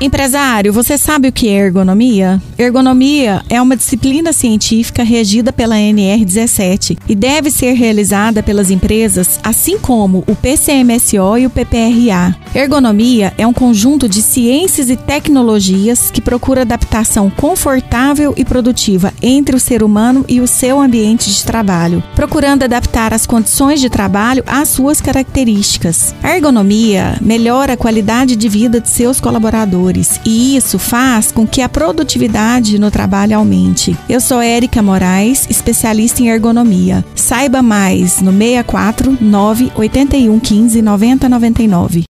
Empresário, você sabe o que é ergonomia? Ergonomia é uma disciplina científica regida pela NR17 e deve ser realizada pelas empresas, assim como o PCMSO e o PPRA. Ergonomia é um conjunto de ciências e tecnologias que procura adaptação confortável e produtiva entre o ser humano e o seu ambiente de trabalho, procurando adaptar as condições de trabalho às suas características. A ergonomia melhora a qualidade de vida de seus colaboradores e isso faz com que a produtividade no trabalho aumente. Eu sou Érica Moraes, especialista em ergonomia. Saiba mais no 64 981 15 9099.